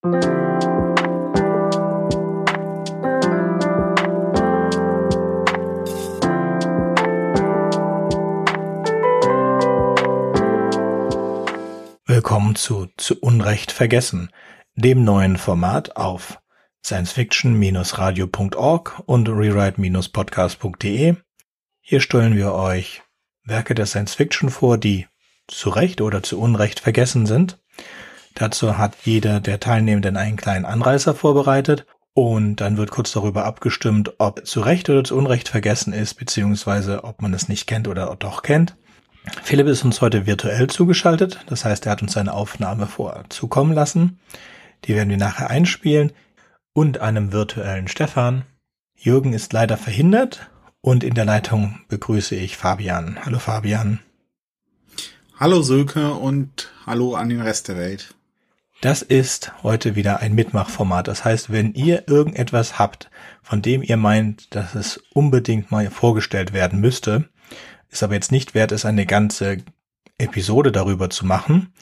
Willkommen zu Zu Unrecht vergessen, dem neuen Format auf sciencefiction-radio.org und rewrite-podcast.de. Hier stellen wir euch Werke der Science Fiction vor, die zu Recht oder zu Unrecht vergessen sind. Dazu hat jeder der Teilnehmenden einen kleinen Anreißer vorbereitet und dann wird kurz darüber abgestimmt, ob zu Recht oder zu Unrecht vergessen ist, beziehungsweise ob man es nicht kennt oder doch kennt. Philipp ist uns heute virtuell zugeschaltet, das heißt, er hat uns seine Aufnahme vorzukommen lassen. Die werden wir nachher einspielen und einem virtuellen Stefan. Jürgen ist leider verhindert und in der Leitung begrüße ich Fabian. Hallo Fabian. Hallo Sölke und hallo an den Rest der Welt. Das ist heute wieder ein Mitmachformat. Das heißt, wenn ihr irgendetwas habt, von dem ihr meint, dass es unbedingt mal vorgestellt werden müsste, ist aber jetzt nicht wert, es eine ganze Episode darüber zu machen,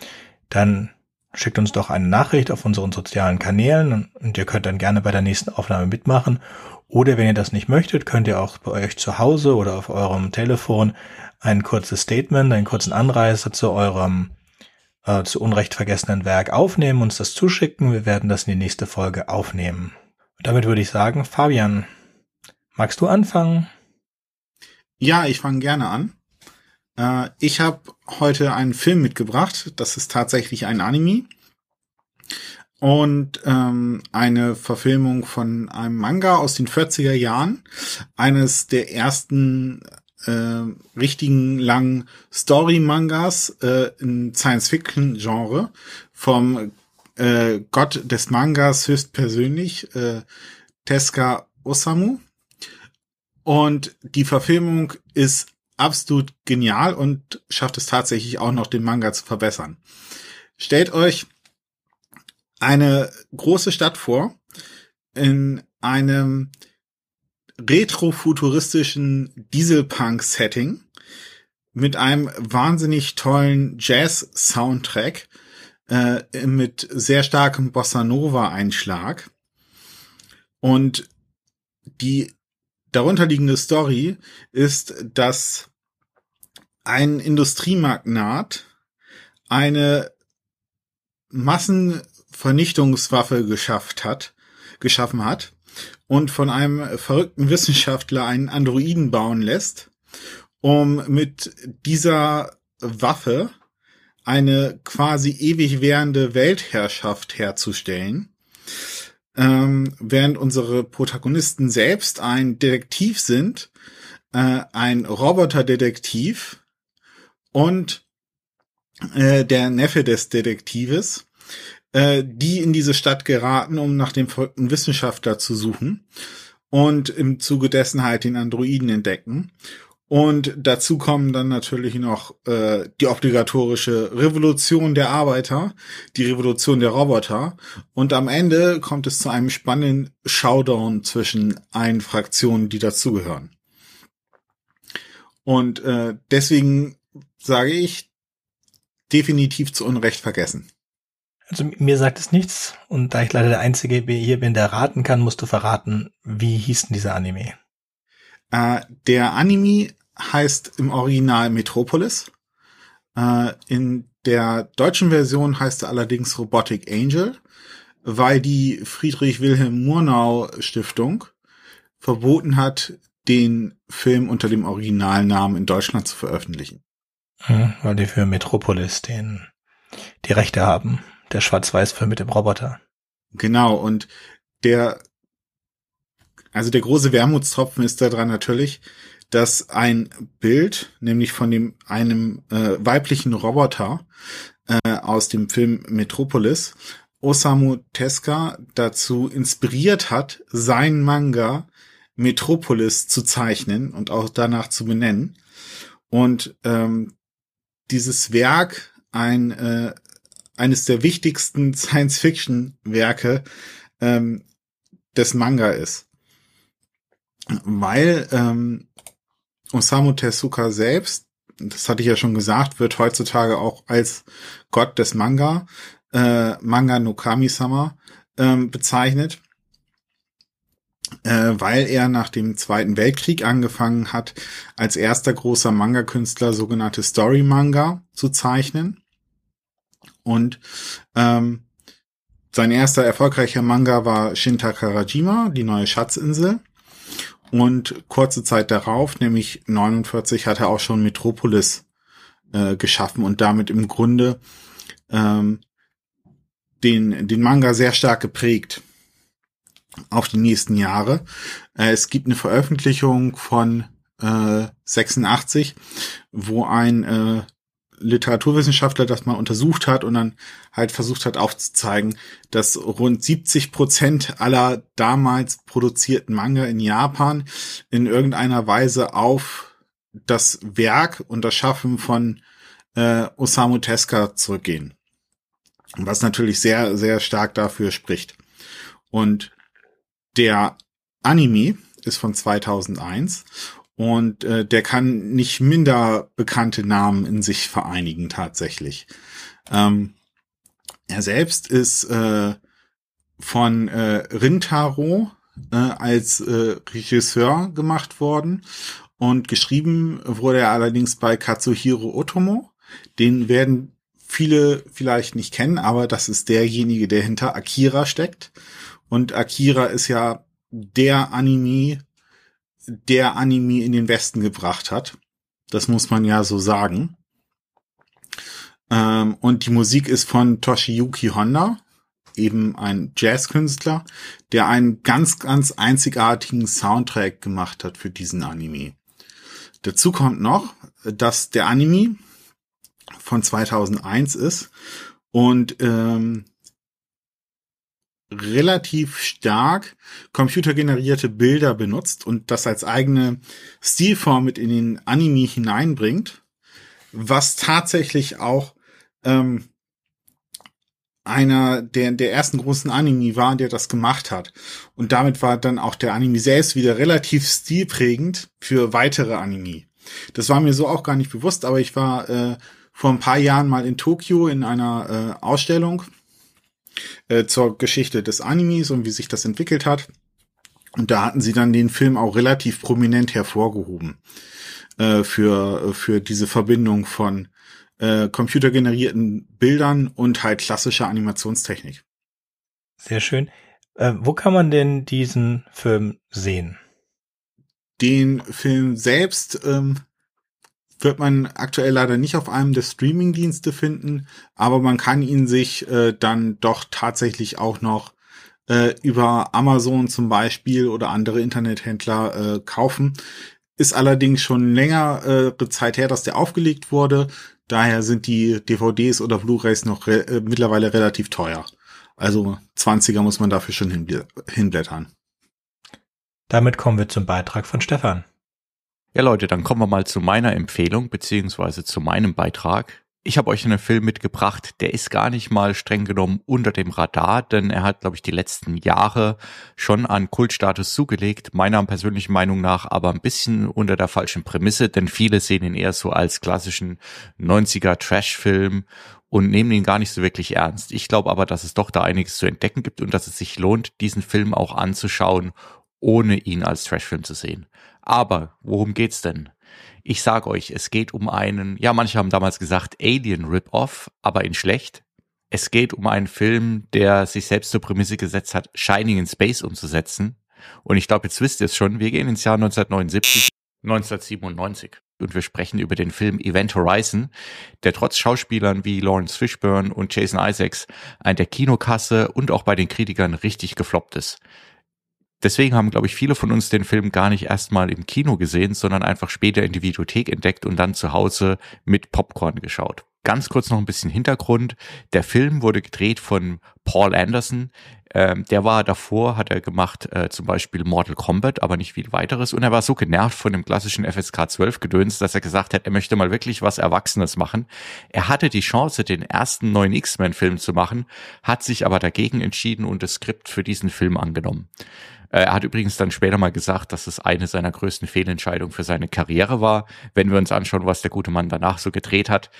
dann schickt uns doch eine Nachricht auf unseren sozialen Kanälen und ihr könnt dann gerne bei der nächsten Aufnahme mitmachen. Oder wenn ihr das nicht möchtet, könnt ihr auch bei euch zu Hause oder auf eurem Telefon ein kurzes Statement, einen kurzen Anreißer zu eurem äh, zu Unrecht vergessenen Werk aufnehmen, uns das zuschicken. Wir werden das in die nächste Folge aufnehmen. Und damit würde ich sagen, Fabian, magst du anfangen? Ja, ich fange gerne an. Äh, ich habe heute einen Film mitgebracht. Das ist tatsächlich ein Anime. Und ähm, eine Verfilmung von einem Manga aus den 40er Jahren. Eines der ersten äh, richtigen langen Story-Mangas äh, im Science-Fiction-Genre vom äh, Gott des Mangas höchstpersönlich, äh, Tezuka Osamu. Und die Verfilmung ist absolut genial und schafft es tatsächlich auch noch, den Manga zu verbessern. Stellt euch eine große Stadt vor in einem retrofuturistischen Dieselpunk-Setting mit einem wahnsinnig tollen Jazz-Soundtrack äh, mit sehr starkem Bossa Nova-Einschlag. Und die darunterliegende Story ist, dass ein Industriemagnat eine Massenvernichtungswaffe geschafft hat, geschaffen hat und von einem verrückten Wissenschaftler einen Androiden bauen lässt, um mit dieser Waffe eine quasi ewig währende Weltherrschaft herzustellen. Ähm, während unsere Protagonisten selbst ein Detektiv sind, äh, ein Roboterdetektiv und äh, der Neffe des Detektives, äh, die in diese Stadt geraten, um nach dem verrückten Wissenschaftler zu suchen und im Zuge dessen halt den Androiden entdecken. Und dazu kommen dann natürlich noch äh, die obligatorische Revolution der Arbeiter, die Revolution der Roboter. Und am Ende kommt es zu einem spannenden Showdown zwischen allen Fraktionen, die dazugehören. Und äh, deswegen sage ich, definitiv zu Unrecht vergessen. Also mir sagt es nichts und da ich leider der Einzige hier bin, der raten kann, musst du verraten, wie hieß denn dieser Anime? Äh, der Anime heißt im Original Metropolis. Äh, in der deutschen Version heißt er allerdings Robotic Angel, weil die Friedrich Wilhelm Murnau Stiftung verboten hat, den Film unter dem Originalnamen in Deutschland zu veröffentlichen. Hm, weil die für Metropolis den die Rechte haben der Schwarz-Weiß-Film mit dem Roboter. Genau, und der, also der große Wermutstropfen ist daran natürlich, dass ein Bild, nämlich von dem einem äh, weiblichen Roboter äh, aus dem Film Metropolis, Osamu Tezuka dazu inspiriert hat, sein Manga Metropolis zu zeichnen und auch danach zu benennen. Und ähm, dieses Werk ein äh, eines der wichtigsten Science-Fiction-Werke ähm, des Manga ist. Weil ähm, Osamu Tezuka selbst, das hatte ich ja schon gesagt, wird heutzutage auch als Gott des Manga äh, Manga no Kami-sama ähm, bezeichnet, äh, weil er nach dem Zweiten Weltkrieg angefangen hat, als erster großer Manga-Künstler sogenannte Story-Manga zu zeichnen. Und ähm, sein erster erfolgreicher Manga war Shinta Karajima, die neue Schatzinsel. Und kurze Zeit darauf, nämlich 49, hat er auch schon Metropolis äh, geschaffen und damit im Grunde ähm, den, den Manga sehr stark geprägt auf die nächsten Jahre. Äh, es gibt eine Veröffentlichung von äh, 86, wo ein äh, Literaturwissenschaftler das mal untersucht hat und dann halt versucht hat aufzuzeigen, dass rund 70 Prozent aller damals produzierten Manga in Japan in irgendeiner Weise auf das Werk und das Schaffen von äh, Osamu Tezuka zurückgehen. Was natürlich sehr, sehr stark dafür spricht. Und der Anime ist von 2001 und äh, der kann nicht minder bekannte Namen in sich vereinigen tatsächlich. Ähm, er selbst ist äh, von äh, Rintaro äh, als äh, Regisseur gemacht worden und geschrieben wurde er allerdings bei Katsuhiro Otomo. Den werden viele vielleicht nicht kennen, aber das ist derjenige, der hinter Akira steckt. Und Akira ist ja der Anime, der Anime in den Westen gebracht hat. Das muss man ja so sagen. Ähm, und die Musik ist von Toshiyuki Honda, eben ein Jazzkünstler, der einen ganz, ganz einzigartigen Soundtrack gemacht hat für diesen Anime. Dazu kommt noch, dass der Anime von 2001 ist und ähm, relativ stark computergenerierte Bilder benutzt und das als eigene Stilform mit in den Anime hineinbringt, was tatsächlich auch ähm, einer der, der ersten großen Anime war, der das gemacht hat. Und damit war dann auch der Anime selbst wieder relativ stilprägend für weitere Anime. Das war mir so auch gar nicht bewusst, aber ich war äh, vor ein paar Jahren mal in Tokio in einer äh, Ausstellung äh, zur Geschichte des Animes und wie sich das entwickelt hat. Und da hatten sie dann den Film auch relativ prominent hervorgehoben äh, für, für diese Verbindung von äh, computergenerierten Bildern und halt klassischer Animationstechnik. Sehr schön. Äh, wo kann man denn diesen Film sehen? Den Film selbst ähm, wird man aktuell leider nicht auf einem der Streaming-Dienste finden, aber man kann ihn sich äh, dann doch tatsächlich auch noch äh, über Amazon zum Beispiel oder andere Internethändler äh, kaufen. Ist allerdings schon längere äh, Zeit her, dass der aufgelegt wurde. Daher sind die DVDs oder Blu-rays noch re äh, mittlerweile relativ teuer. Also 20er muss man dafür schon hinblättern. Damit kommen wir zum Beitrag von Stefan. Ja Leute, dann kommen wir mal zu meiner Empfehlung beziehungsweise zu meinem Beitrag. Ich habe euch einen Film mitgebracht, der ist gar nicht mal streng genommen unter dem Radar, denn er hat, glaube ich, die letzten Jahre schon an Kultstatus zugelegt, meiner persönlichen Meinung nach aber ein bisschen unter der falschen Prämisse, denn viele sehen ihn eher so als klassischen 90er Trash-Film und nehmen ihn gar nicht so wirklich ernst. Ich glaube aber, dass es doch da einiges zu entdecken gibt und dass es sich lohnt, diesen Film auch anzuschauen, ohne ihn als Trashfilm zu sehen. Aber worum geht's denn? Ich sag euch, es geht um einen, ja, manche haben damals gesagt Alien Rip-Off, aber in schlecht. Es geht um einen Film, der sich selbst zur Prämisse gesetzt hat, Shining in Space umzusetzen. Und ich glaube, jetzt wisst ihr es schon, wir gehen ins Jahr 1979, 1997 und wir sprechen über den Film Event Horizon, der trotz Schauspielern wie Lawrence Fishburne und Jason Isaacs an der Kinokasse und auch bei den Kritikern richtig gefloppt ist. Deswegen haben, glaube ich, viele von uns den Film gar nicht erstmal im Kino gesehen, sondern einfach später in die Videothek entdeckt und dann zu Hause mit Popcorn geschaut. Ganz kurz noch ein bisschen Hintergrund. Der Film wurde gedreht von Paul Anderson. Ähm, der war davor, hat er gemacht, äh, zum Beispiel Mortal Kombat, aber nicht viel weiteres. Und er war so genervt von dem klassischen FSK 12 Gedöns, dass er gesagt hat, er möchte mal wirklich was Erwachsenes machen. Er hatte die Chance, den ersten neuen X-Men-Film zu machen, hat sich aber dagegen entschieden und das Skript für diesen Film angenommen. Äh, er hat übrigens dann später mal gesagt, dass es eine seiner größten Fehlentscheidungen für seine Karriere war. Wenn wir uns anschauen, was der gute Mann danach so gedreht hat,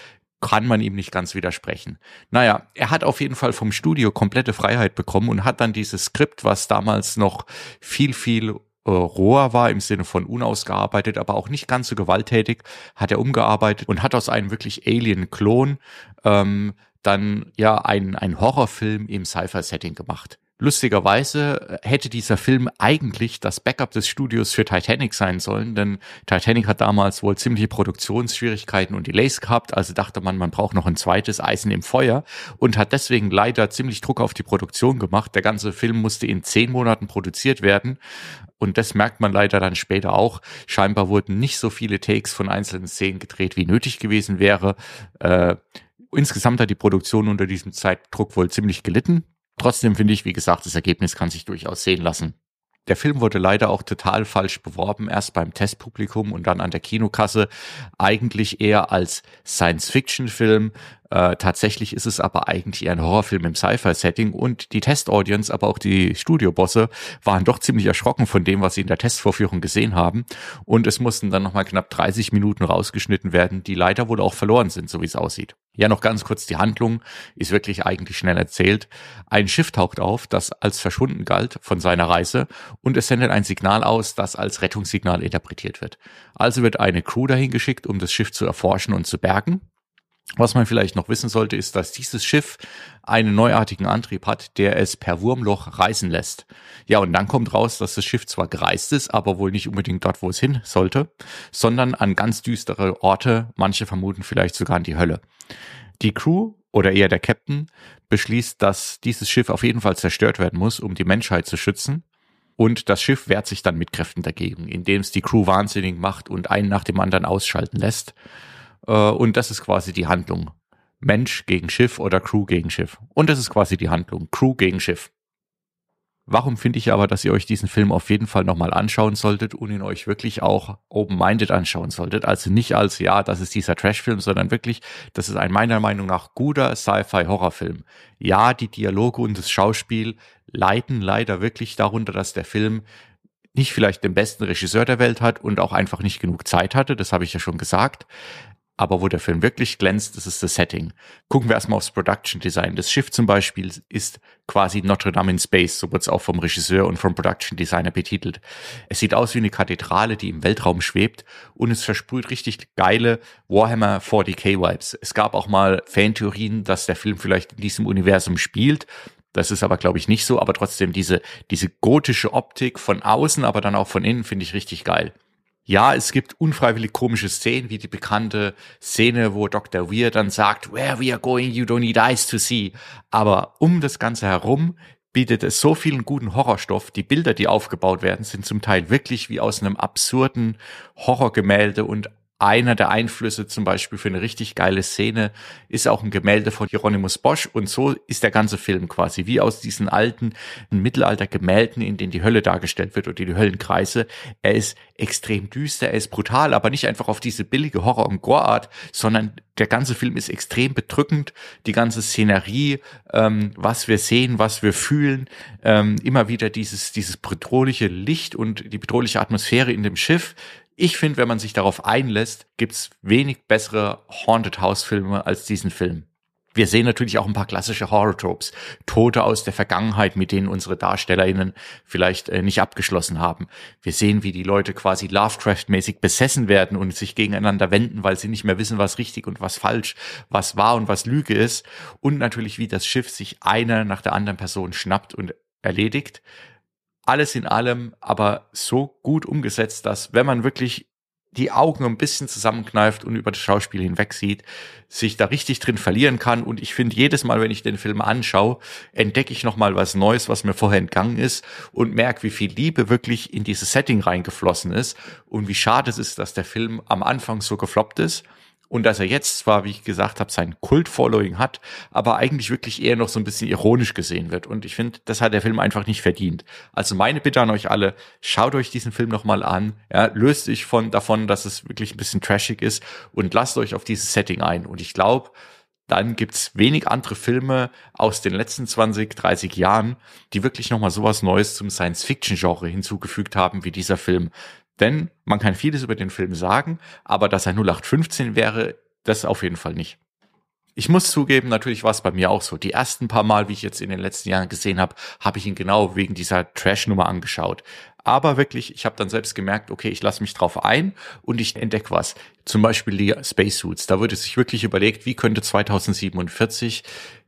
kann man ihm nicht ganz widersprechen. Naja, er hat auf jeden Fall vom Studio komplette Freiheit bekommen und hat dann dieses Skript, was damals noch viel, viel äh, roher war im Sinne von unausgearbeitet, aber auch nicht ganz so gewalttätig, hat er umgearbeitet und hat aus einem wirklich Alien-Klon ähm, dann ja ein, ein Horrorfilm im Sci-Fi-Setting gemacht. Lustigerweise hätte dieser Film eigentlich das Backup des Studios für Titanic sein sollen, denn Titanic hat damals wohl ziemliche Produktionsschwierigkeiten und Delays gehabt, also dachte man, man braucht noch ein zweites Eisen im Feuer und hat deswegen leider ziemlich Druck auf die Produktion gemacht. Der ganze Film musste in zehn Monaten produziert werden und das merkt man leider dann später auch. Scheinbar wurden nicht so viele Takes von einzelnen Szenen gedreht, wie nötig gewesen wäre. Äh, insgesamt hat die Produktion unter diesem Zeitdruck wohl ziemlich gelitten. Trotzdem finde ich, wie gesagt, das Ergebnis kann sich durchaus sehen lassen. Der Film wurde leider auch total falsch beworben, erst beim Testpublikum und dann an der Kinokasse. Eigentlich eher als Science-Fiction-Film. Äh, tatsächlich ist es aber eigentlich eher ein Horrorfilm im Sci-Fi-Setting und die Test-Audience, aber auch die Studiobosse waren doch ziemlich erschrocken von dem, was sie in der Testvorführung gesehen haben. Und es mussten dann nochmal knapp 30 Minuten rausgeschnitten werden, die leider wohl auch verloren sind, so wie es aussieht. Ja, noch ganz kurz die Handlung ist wirklich eigentlich schnell erzählt. Ein Schiff taucht auf, das als verschwunden galt von seiner Reise und es sendet ein Signal aus, das als Rettungssignal interpretiert wird. Also wird eine Crew dahin geschickt, um das Schiff zu erforschen und zu bergen. Was man vielleicht noch wissen sollte, ist, dass dieses Schiff einen neuartigen Antrieb hat, der es per Wurmloch reißen lässt. Ja, und dann kommt raus, dass das Schiff zwar gereist ist, aber wohl nicht unbedingt dort, wo es hin sollte, sondern an ganz düstere Orte, manche vermuten vielleicht sogar an die Hölle. Die Crew oder eher der Captain beschließt, dass dieses Schiff auf jeden Fall zerstört werden muss, um die Menschheit zu schützen. Und das Schiff wehrt sich dann mit Kräften dagegen, indem es die Crew wahnsinnig macht und einen nach dem anderen ausschalten lässt. Äh, und das ist quasi die Handlung. Mensch gegen Schiff oder Crew gegen Schiff. Und das ist quasi die Handlung. Crew gegen Schiff. Warum finde ich aber, dass ihr euch diesen Film auf jeden Fall nochmal anschauen solltet und ihn euch wirklich auch open-minded anschauen solltet? Also nicht als, ja, das ist dieser Trash-Film, sondern wirklich, das ist ein meiner Meinung nach guter Sci-Fi-Horrorfilm. Ja, die Dialoge und das Schauspiel leiden leider wirklich darunter, dass der Film nicht vielleicht den besten Regisseur der Welt hat und auch einfach nicht genug Zeit hatte, das habe ich ja schon gesagt. Aber wo der Film wirklich glänzt, das ist das Setting. Gucken wir erstmal aufs Production Design. Das Schiff zum Beispiel ist quasi Notre Dame in Space, so wird es auch vom Regisseur und vom Production Designer betitelt. Es sieht aus wie eine Kathedrale, die im Weltraum schwebt und es versprüht richtig geile Warhammer 40k Vibes. Es gab auch mal Fantheorien, dass der Film vielleicht in diesem Universum spielt. Das ist aber, glaube ich, nicht so, aber trotzdem diese, diese gotische Optik von außen, aber dann auch von innen finde ich richtig geil. Ja, es gibt unfreiwillig komische Szenen, wie die bekannte Szene, wo Dr. Weir dann sagt, where we are going, you don't need eyes to see. Aber um das Ganze herum bietet es so vielen guten Horrorstoff. Die Bilder, die aufgebaut werden, sind zum Teil wirklich wie aus einem absurden Horrorgemälde und einer der Einflüsse zum Beispiel für eine richtig geile Szene ist auch ein Gemälde von Hieronymus Bosch und so ist der ganze Film quasi wie aus diesen alten Mittelalter-Gemälden, in denen die Hölle dargestellt wird oder die Höllenkreise. Er ist extrem düster, er ist brutal, aber nicht einfach auf diese billige Horror- und Gore-Art, sondern der ganze Film ist extrem bedrückend, die ganze Szenerie, ähm, was wir sehen, was wir fühlen, ähm, immer wieder dieses, dieses bedrohliche Licht und die bedrohliche Atmosphäre in dem Schiff, ich finde, wenn man sich darauf einlässt, gibt's wenig bessere Haunted House Filme als diesen Film. Wir sehen natürlich auch ein paar klassische Horror-Tropes. Tote aus der Vergangenheit, mit denen unsere DarstellerInnen vielleicht äh, nicht abgeschlossen haben. Wir sehen, wie die Leute quasi Lovecraft-mäßig besessen werden und sich gegeneinander wenden, weil sie nicht mehr wissen, was richtig und was falsch, was wahr und was Lüge ist. Und natürlich, wie das Schiff sich einer nach der anderen Person schnappt und erledigt alles in allem aber so gut umgesetzt, dass wenn man wirklich die Augen ein bisschen zusammenkneift und über das Schauspiel hinweg sieht, sich da richtig drin verlieren kann. Und ich finde, jedes Mal, wenn ich den Film anschaue, entdecke ich nochmal was Neues, was mir vorher entgangen ist und merke, wie viel Liebe wirklich in dieses Setting reingeflossen ist und wie schade es ist, dass der Film am Anfang so gefloppt ist und dass er jetzt zwar, wie ich gesagt habe, sein Kult-Following hat, aber eigentlich wirklich eher noch so ein bisschen ironisch gesehen wird. Und ich finde, das hat der Film einfach nicht verdient. Also meine Bitte an euch alle, schaut euch diesen Film nochmal an, ja, löst euch von, davon, dass es wirklich ein bisschen trashig ist und lasst euch auf dieses Setting ein. Und ich glaube, dann gibt's wenig andere Filme aus den letzten 20, 30 Jahren, die wirklich nochmal sowas Neues zum Science-Fiction-Genre hinzugefügt haben wie dieser Film. Denn man kann vieles über den Film sagen, aber dass er 0815 wäre, das auf jeden Fall nicht. Ich muss zugeben, natürlich war es bei mir auch so. Die ersten paar Mal, wie ich jetzt in den letzten Jahren gesehen habe, habe ich ihn genau wegen dieser Trash-Nummer angeschaut. Aber wirklich, ich habe dann selbst gemerkt, okay, ich lasse mich drauf ein und ich entdecke was. Zum Beispiel die Spacesuits. Da wurde sich wirklich überlegt, wie könnte 2047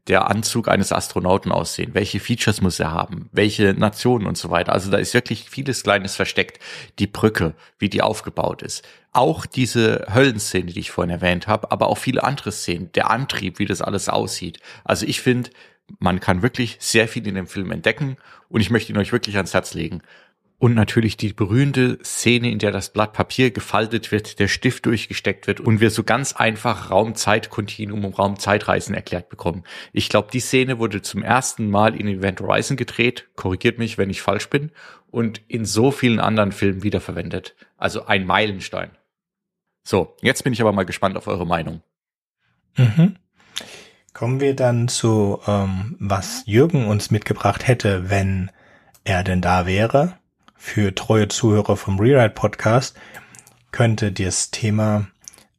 der Anzug eines Astronauten aussehen? Welche Features muss er haben? Welche Nationen und so weiter? Also da ist wirklich vieles Kleines versteckt. Die Brücke, wie die aufgebaut ist. Auch diese Höllenszene, die ich vorhin erwähnt habe, aber auch viele andere Szenen. Der Antrieb, wie das alles aussieht. Also ich finde, man kann wirklich sehr viel in dem Film entdecken und ich möchte ihn euch wirklich ans Herz legen. Und natürlich die berühmte Szene, in der das Blatt Papier gefaltet wird, der Stift durchgesteckt wird und wir so ganz einfach Raum-Zeit-Kontinuum und Raum-Zeitreisen erklärt bekommen. Ich glaube, die Szene wurde zum ersten Mal in Event Horizon gedreht, korrigiert mich, wenn ich falsch bin, und in so vielen anderen Filmen wiederverwendet. Also ein Meilenstein. So, jetzt bin ich aber mal gespannt auf eure Meinung. Mhm. Kommen wir dann zu, ähm, was Jürgen uns mitgebracht hätte, wenn er denn da wäre für treue Zuhörer vom Rewrite Podcast könnte das Thema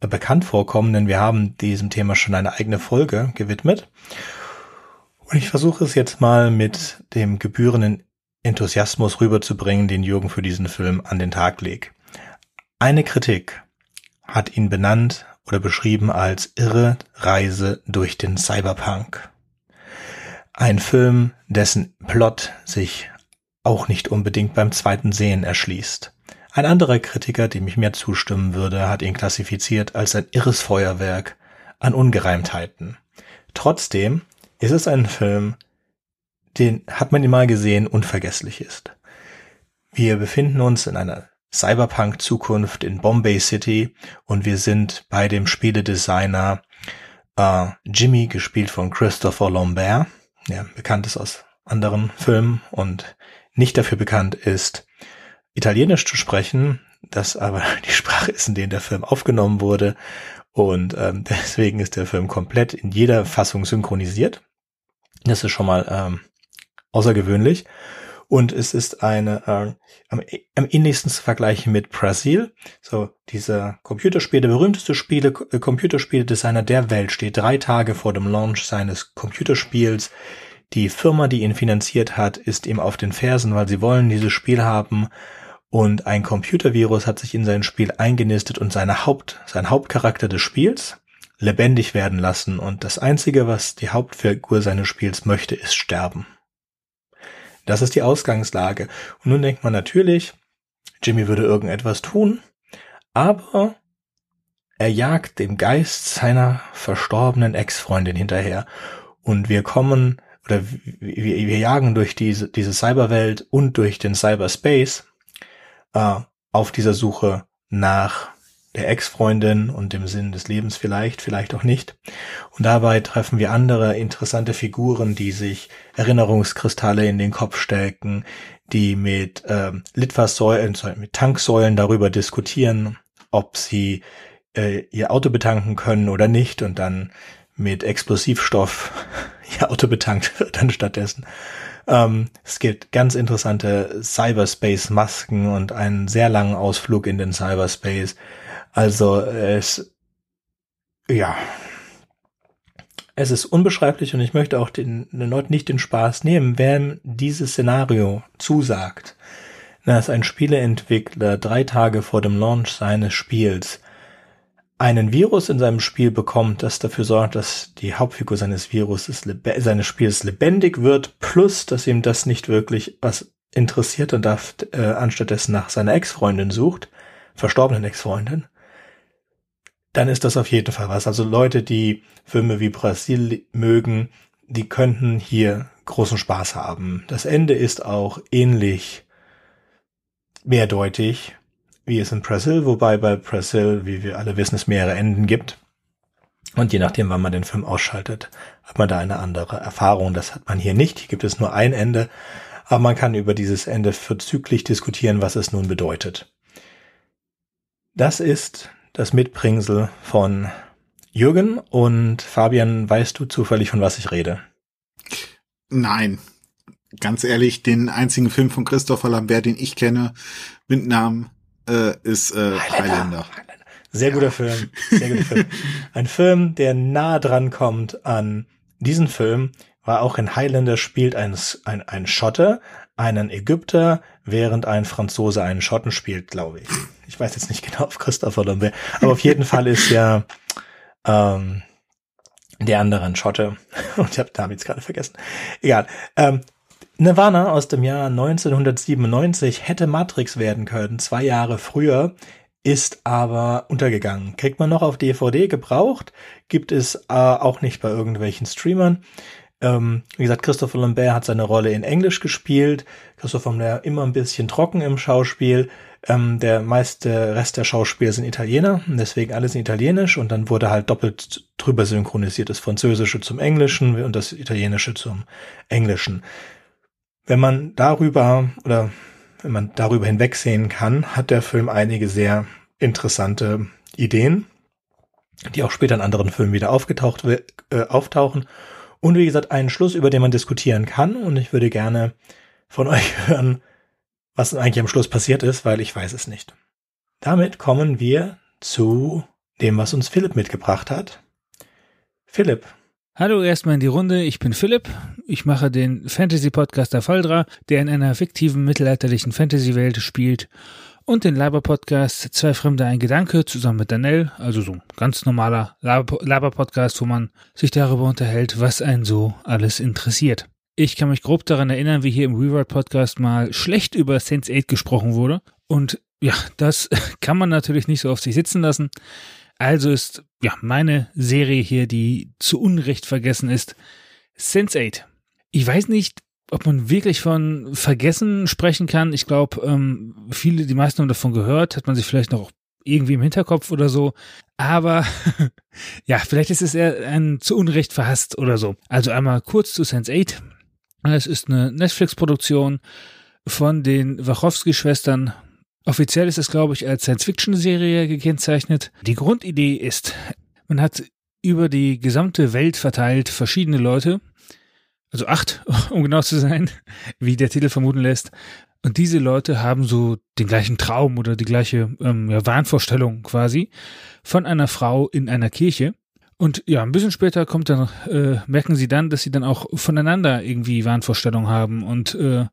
bekannt vorkommen, denn wir haben diesem Thema schon eine eigene Folge gewidmet. Und ich versuche es jetzt mal mit dem gebührenden Enthusiasmus rüberzubringen, den Jürgen für diesen Film an den Tag legt. Eine Kritik hat ihn benannt oder beschrieben als irre Reise durch den Cyberpunk. Ein Film, dessen Plot sich auch nicht unbedingt beim zweiten Sehen erschließt. Ein anderer Kritiker, dem ich mehr zustimmen würde, hat ihn klassifiziert als ein irres Feuerwerk an Ungereimtheiten. Trotzdem ist es ein Film, den hat man mal gesehen, unvergesslich ist. Wir befinden uns in einer Cyberpunk-Zukunft in Bombay City und wir sind bei dem Spieledesigner äh, Jimmy, gespielt von Christopher Lambert, ja, bekannt ist aus anderen Filmen und nicht dafür bekannt ist, Italienisch zu sprechen, das aber die Sprache ist, in der der Film aufgenommen wurde. Und ähm, deswegen ist der Film komplett in jeder Fassung synchronisiert. Das ist schon mal ähm, außergewöhnlich. Und es ist eine äh, am, am ähnlichsten zu vergleichen mit Brazil. So, dieser Computerspiel, der berühmteste Spiele, äh, Computerspieldesigner der Welt steht drei Tage vor dem Launch seines Computerspiels die Firma, die ihn finanziert hat, ist ihm auf den Fersen, weil sie wollen dieses Spiel haben und ein Computervirus hat sich in sein Spiel eingenistet und seine Haupt, sein Hauptcharakter des Spiels lebendig werden lassen und das einzige, was die Hauptfigur seines Spiels möchte, ist sterben. Das ist die Ausgangslage. Und nun denkt man natürlich, Jimmy würde irgendetwas tun, aber er jagt dem Geist seiner verstorbenen Ex-Freundin hinterher. Und wir kommen oder wir, wir jagen durch diese, diese Cyberwelt und durch den Cyberspace äh, auf dieser Suche nach der Ex-Freundin und dem Sinn des Lebens vielleicht, vielleicht auch nicht. Und dabei treffen wir andere interessante Figuren, die sich Erinnerungskristalle in den Kopf stecken, die mit ähm, Litfaßsäulen, mit Tanksäulen darüber diskutieren, ob sie äh, ihr Auto betanken können oder nicht und dann mit Explosivstoff ihr Auto betankt wird dann stattdessen. Ähm, es gibt ganz interessante Cyberspace-Masken und einen sehr langen Ausflug in den Cyberspace. Also es, ja, es ist unbeschreiblich und ich möchte auch den, den Leuten nicht den Spaß nehmen, wer dieses Szenario zusagt, dass ein Spieleentwickler drei Tage vor dem Launch seines Spiels einen Virus in seinem Spiel bekommt, das dafür sorgt, dass die Hauptfigur seines Virus seines Spiels lebendig wird, plus dass ihm das nicht wirklich was interessiert und darf äh, anstattdessen nach seiner Ex-Freundin sucht, verstorbenen Ex-Freundin, dann ist das auf jeden Fall was. Also Leute, die Filme wie Brasil mögen, die könnten hier großen Spaß haben. Das Ende ist auch ähnlich mehrdeutig wie es in Brazil, wobei bei Brazil, wie wir alle wissen, es mehrere Enden gibt. Und je nachdem, wann man den Film ausschaltet, hat man da eine andere Erfahrung. Das hat man hier nicht. Hier gibt es nur ein Ende, aber man kann über dieses Ende verzüglich diskutieren, was es nun bedeutet. Das ist das Mitbringsel von Jürgen und Fabian, weißt du zufällig, von was ich rede? Nein. Ganz ehrlich, den einzigen Film von Christopher Lambert, den ich kenne, mit Namen äh, ist äh, Highlander. Highlander. Sehr guter Film. Sehr guter Film. Ein Film, der nah dran kommt an diesen Film, war auch in Highlander spielt ein, ein, ein Schotte, einen Ägypter, während ein Franzose einen Schotten spielt, glaube ich. Ich weiß jetzt nicht genau, auf Christopher Lambert, aber auf jeden Fall ist ja ähm, der andere ein Schotte. Und ich habe Namen jetzt gerade vergessen. Egal. Ähm, Nirvana aus dem Jahr 1997 hätte Matrix werden können, zwei Jahre früher, ist aber untergegangen. Kriegt man noch auf DVD gebraucht, gibt es äh, auch nicht bei irgendwelchen Streamern. Ähm, wie gesagt, Christopher Lambert hat seine Rolle in Englisch gespielt. Christopher Lambert immer ein bisschen trocken im Schauspiel. Ähm, der meiste Rest der Schauspieler sind Italiener, deswegen alles in Italienisch und dann wurde halt doppelt drüber synchronisiert, das Französische zum Englischen und das Italienische zum Englischen. Wenn man darüber oder wenn man darüber hinwegsehen kann, hat der Film einige sehr interessante Ideen, die auch später in anderen Filmen wieder aufgetaucht äh, auftauchen und wie gesagt, einen Schluss, über den man diskutieren kann. Und ich würde gerne von euch hören, was eigentlich am Schluss passiert ist, weil ich weiß es nicht. Damit kommen wir zu dem, was uns Philipp mitgebracht hat. Philipp. Hallo erstmal in die Runde, ich bin Philipp. Ich mache den Fantasy-Podcast der Faldra, der in einer fiktiven mittelalterlichen Fantasy-Welt spielt und den Laber-Podcast Zwei Fremde, ein Gedanke zusammen mit Danell, also so ein ganz normaler Laber-Podcast, wo man sich darüber unterhält, was einen so alles interessiert. Ich kann mich grob daran erinnern, wie hier im Reward-Podcast mal schlecht über Sense8 gesprochen wurde. Und ja, das kann man natürlich nicht so auf sich sitzen lassen. Also ist ja meine Serie hier, die zu Unrecht vergessen ist, Sense8. Ich weiß nicht, ob man wirklich von Vergessen sprechen kann. Ich glaube, ähm, viele, die meisten haben davon gehört, hat man sich vielleicht noch irgendwie im Hinterkopf oder so. Aber ja, vielleicht ist es eher ein zu Unrecht verhasst oder so. Also einmal kurz zu Sense8. Es ist eine Netflix-Produktion von den Wachowski-Schwestern. Offiziell ist es, glaube ich, als Science-Fiction-Serie gekennzeichnet. Die Grundidee ist, man hat über die gesamte Welt verteilt verschiedene Leute, also acht, um genau zu sein, wie der Titel vermuten lässt. Und diese Leute haben so den gleichen Traum oder die gleiche ähm, ja, Wahnvorstellung quasi von einer Frau in einer Kirche. Und ja, ein bisschen später kommt dann, äh, merken sie dann, dass sie dann auch voneinander irgendwie Wahnvorstellungen haben und äh,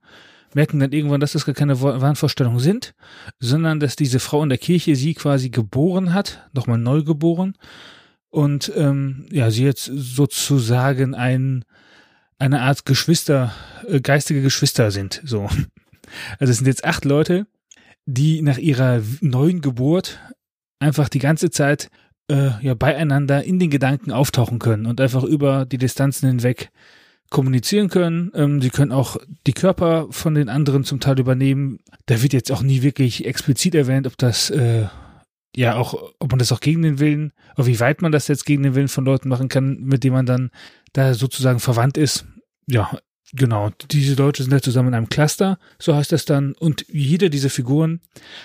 merken dann irgendwann, dass das gar keine Wahnvorstellungen sind, sondern dass diese Frau in der Kirche sie quasi geboren hat, nochmal neu geboren. Und ähm, ja, sie jetzt sozusagen ein eine Art Geschwister, äh, geistige Geschwister sind. So. Also es sind jetzt acht Leute, die nach ihrer neuen Geburt einfach die ganze Zeit äh, ja beieinander in den Gedanken auftauchen können und einfach über die Distanzen hinweg kommunizieren können. Ähm, sie können auch die Körper von den anderen zum Teil übernehmen. Da wird jetzt auch nie wirklich explizit erwähnt, ob das äh, ja auch, ob man das auch gegen den Willen, oder wie weit man das jetzt gegen den Willen von Leuten machen kann, mit denen man dann da sozusagen verwandt ist. Ja, genau. Diese Leute sind ja zusammen in einem Cluster, so heißt das dann. Und jede dieser Figuren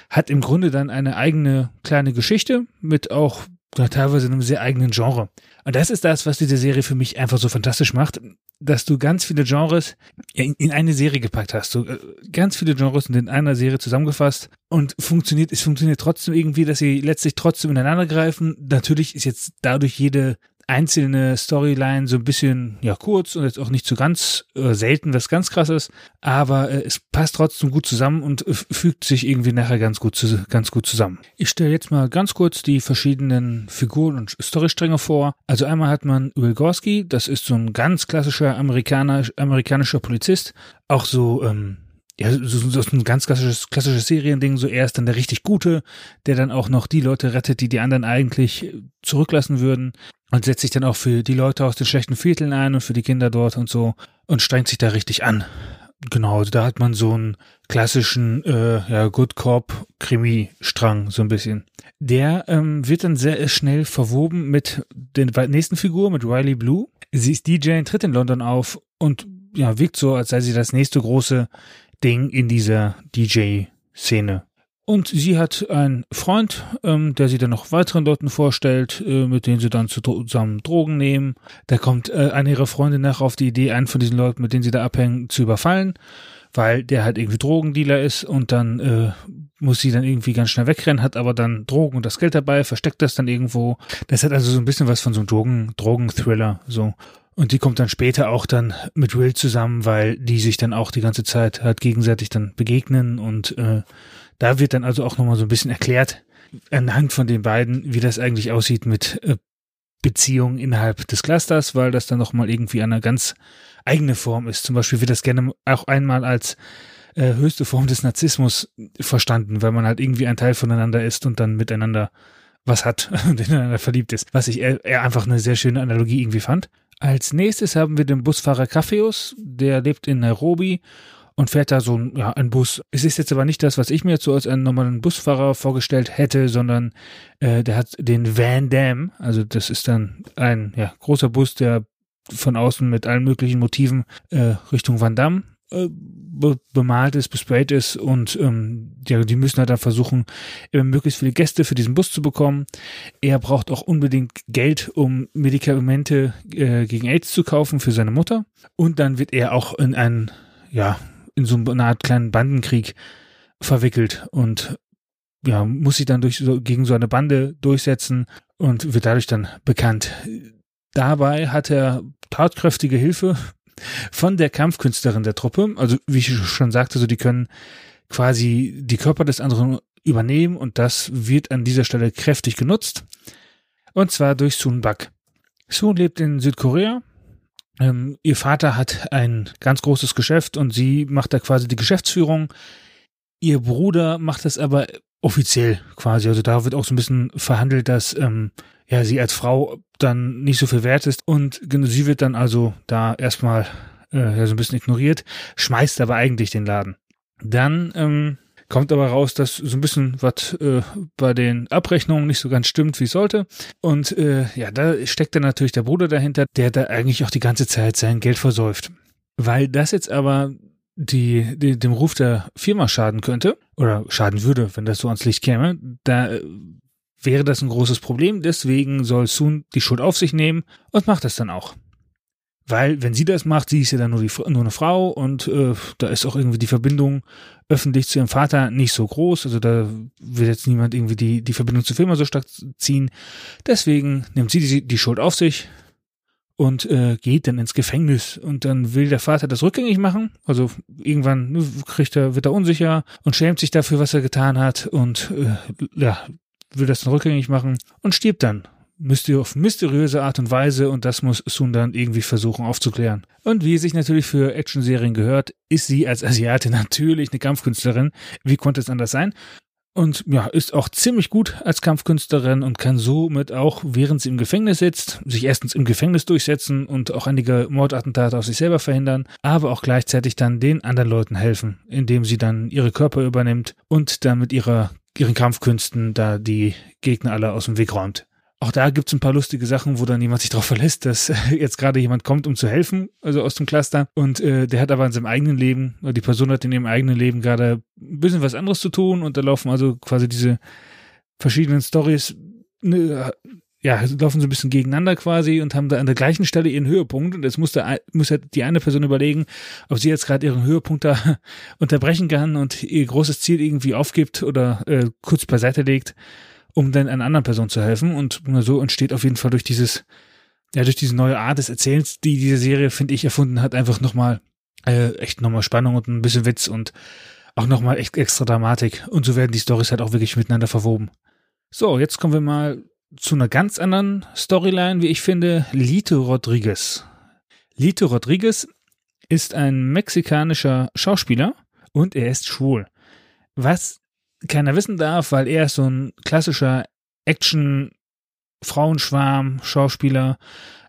hat im Grunde dann eine eigene kleine Geschichte mit auch teilweise einem sehr eigenen Genre. Und das ist das, was diese Serie für mich einfach so fantastisch macht, dass du ganz viele Genres in, in eine Serie gepackt hast. So, äh, ganz viele Genres sind in einer Serie zusammengefasst und funktioniert, es funktioniert trotzdem irgendwie, dass sie letztlich trotzdem ineinander greifen. Natürlich ist jetzt dadurch jede einzelne Storyline so ein bisschen ja kurz und jetzt auch nicht so ganz äh, selten was ganz krasses, aber äh, es passt trotzdem gut zusammen und äh, fügt sich irgendwie nachher ganz gut zu, ganz gut zusammen. Ich stelle jetzt mal ganz kurz die verschiedenen Figuren und Storystränge vor. Also einmal hat man Will Gorski, das ist so ein ganz klassischer Amerikaner, amerikanischer Polizist, auch so ähm, ja, so, so ein ganz klassisches, klassisches Seriending, so er ist dann der richtig Gute, der dann auch noch die Leute rettet, die die anderen eigentlich zurücklassen würden und setzt sich dann auch für die Leute aus den schlechten Vierteln ein und für die Kinder dort und so und strengt sich da richtig an. Genau, da hat man so einen klassischen äh, ja, Good Cop Krimi-Strang so ein bisschen. Der ähm, wird dann sehr schnell verwoben mit den nächsten Figur, mit Riley Blue. Sie ist DJ, tritt in London auf und ja, wirkt so, als sei sie das nächste große Ding in dieser DJ-Szene. Und sie hat einen Freund, ähm, der sie dann noch weiteren Leuten vorstellt, äh, mit denen sie dann zusammen Drogen nehmen. Da kommt äh, eine ihrer Freunde nach auf die Idee, einen von diesen Leuten, mit denen sie da abhängen, zu überfallen. weil der halt irgendwie Drogendealer ist und dann äh, muss sie dann irgendwie ganz schnell wegrennen, hat aber dann Drogen und das Geld dabei, versteckt das dann irgendwo. Das hat also so ein bisschen was von so einem Drogen, Drogenthriller, so. Und die kommt dann später auch dann mit Will zusammen, weil die sich dann auch die ganze Zeit halt gegenseitig dann begegnen und äh, da wird dann also auch nochmal so ein bisschen erklärt, anhand von den beiden, wie das eigentlich aussieht mit äh, Beziehungen innerhalb des Clusters, weil das dann nochmal irgendwie eine ganz eigene Form ist. Zum Beispiel wird das gerne auch einmal als äh, höchste Form des Narzissmus verstanden, weil man halt irgendwie ein Teil voneinander ist und dann miteinander was hat und ineinander verliebt ist. Was ich eher, eher einfach eine sehr schöne Analogie irgendwie fand. Als nächstes haben wir den Busfahrer Kaffeus, der lebt in Nairobi und fährt da so ein, ja, ein Bus. Es ist jetzt aber nicht das, was ich mir jetzt so als einen normalen Busfahrer vorgestellt hätte, sondern äh, der hat den Van Dam, also das ist dann ein ja, großer Bus, der von außen mit allen möglichen Motiven äh, Richtung Van Damme be bemalt ist, besprayt ist und ähm, ja, die müssen halt dann versuchen, eben möglichst viele Gäste für diesen Bus zu bekommen. Er braucht auch unbedingt Geld, um Medikamente äh, gegen AIDS zu kaufen für seine Mutter. Und dann wird er auch in einen, ja, in so eine Art kleinen Bandenkrieg verwickelt und ja, muss sich dann durch so, gegen so eine Bande durchsetzen und wird dadurch dann bekannt. Dabei hat er tatkräftige Hilfe von der Kampfkünstlerin der Truppe. Also wie ich schon sagte, so die können quasi die Körper des anderen übernehmen und das wird an dieser Stelle kräftig genutzt. Und zwar durch Sun Bak. Sun lebt in Südkorea. Ähm, ihr Vater hat ein ganz großes Geschäft und sie macht da quasi die Geschäftsführung. Ihr Bruder macht das aber offiziell quasi. Also da wird auch so ein bisschen verhandelt, dass ähm, ja, sie als Frau dann nicht so viel wert ist und sie wird dann also da erstmal äh, ja, so ein bisschen ignoriert, schmeißt aber eigentlich den Laden. Dann ähm, kommt aber raus, dass so ein bisschen was äh, bei den Abrechnungen nicht so ganz stimmt, wie es sollte. Und äh, ja, da steckt dann natürlich der Bruder dahinter, der da eigentlich auch die ganze Zeit sein Geld versäuft. Weil das jetzt aber die, die dem Ruf der Firma schaden könnte oder schaden würde, wenn das so ans Licht käme, da äh, wäre das ein großes Problem. Deswegen soll Sun die Schuld auf sich nehmen und macht das dann auch. Weil, wenn sie das macht, sie ist ja dann nur, die, nur eine Frau und äh, da ist auch irgendwie die Verbindung öffentlich zu ihrem Vater nicht so groß. Also da will jetzt niemand irgendwie die, die Verbindung zur Firma so stark ziehen. Deswegen nimmt sie die, die Schuld auf sich und äh, geht dann ins Gefängnis. Und dann will der Vater das rückgängig machen. Also irgendwann ne, kriegt er, wird er unsicher und schämt sich dafür, was er getan hat und äh, ja, will das dann rückgängig machen und stirbt dann. Auf mysteriöse Art und Weise und das muss Sun dann irgendwie versuchen aufzuklären. Und wie es sich natürlich für Actionserien gehört, ist sie als Asiatin natürlich eine Kampfkünstlerin. Wie konnte es anders sein? Und ja, ist auch ziemlich gut als Kampfkünstlerin und kann somit auch, während sie im Gefängnis sitzt, sich erstens im Gefängnis durchsetzen und auch einige Mordattentate auf sich selber verhindern, aber auch gleichzeitig dann den anderen Leuten helfen, indem sie dann ihre Körper übernimmt und dann mit ihrer ihren Kampfkünsten da die Gegner alle aus dem Weg räumt. Auch da gibt's ein paar lustige Sachen, wo dann jemand sich darauf verlässt, dass jetzt gerade jemand kommt, um zu helfen, also aus dem Cluster. Und äh, der hat aber in seinem eigenen Leben, oder die Person hat in ihrem eigenen Leben gerade ein bisschen was anderes zu tun und da laufen also quasi diese verschiedenen Stories ne, ja, laufen so ein bisschen gegeneinander quasi und haben da an der gleichen Stelle ihren Höhepunkt. Und jetzt muss, der, muss halt die eine Person überlegen, ob sie jetzt gerade ihren Höhepunkt da unterbrechen kann und ihr großes Ziel irgendwie aufgibt oder äh, kurz beiseite legt, um dann einer anderen Person zu helfen. Und so entsteht auf jeden Fall durch dieses, ja, durch diese neue Art des Erzählens, die diese Serie, finde ich, erfunden hat, einfach nochmal, äh, echt nochmal Spannung und ein bisschen Witz und auch nochmal echt extra Dramatik. Und so werden die Stories halt auch wirklich miteinander verwoben. So, jetzt kommen wir mal zu einer ganz anderen Storyline, wie ich finde, Lito Rodriguez. Lito Rodriguez ist ein mexikanischer Schauspieler und er ist schwul. Was keiner wissen darf, weil er ist so ein klassischer Action Frauenschwarm Schauspieler.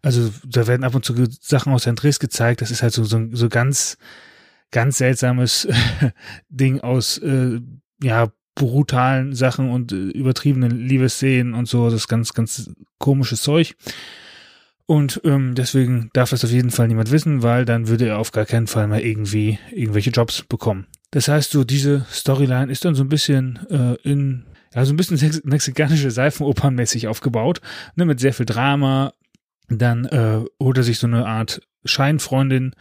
Also da werden ab und zu Sachen aus seinem Drehs gezeigt. Das ist halt so so, so ganz ganz seltsames Ding aus äh, ja brutalen Sachen und äh, übertriebenen Liebesszenen und so, das ist ganz, ganz komisches Zeug. Und ähm, deswegen darf das auf jeden Fall niemand wissen, weil dann würde er auf gar keinen Fall mal irgendwie irgendwelche Jobs bekommen. Das heißt, so diese Storyline ist dann so ein bisschen äh, in, ja, so ein bisschen mexikanische Seifenopernmäßig aufgebaut, ne, mit sehr viel Drama, dann äh, holt er sich so eine Art Scheinfreundin,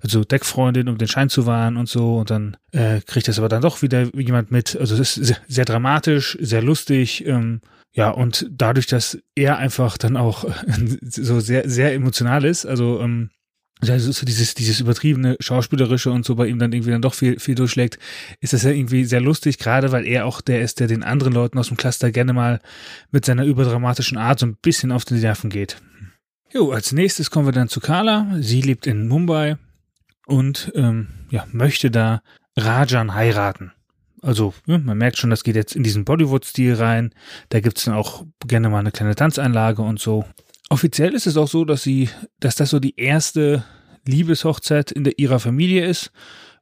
also Deckfreundin, um den Schein zu wahren und so. Und dann äh, kriegt das aber dann doch wieder jemand mit. Also es ist sehr, sehr dramatisch, sehr lustig. Ähm, ja, und dadurch, dass er einfach dann auch so sehr, sehr emotional ist, also ähm, also so dieses, dieses übertriebene Schauspielerische und so bei ihm dann irgendwie dann doch viel, viel durchschlägt, ist das ja irgendwie sehr lustig, gerade weil er auch der ist, der den anderen Leuten aus dem Cluster gerne mal mit seiner überdramatischen Art so ein bisschen auf die Nerven geht. Jo, als nächstes kommen wir dann zu Carla. Sie lebt in Mumbai und ähm, ja, möchte da Rajan heiraten. Also, man merkt schon, das geht jetzt in diesen Bollywood-Stil rein. Da gibt's dann auch gerne mal eine kleine Tanzeinlage und so. Offiziell ist es auch so, dass sie, dass das so die erste Liebeshochzeit in der, ihrer Familie ist,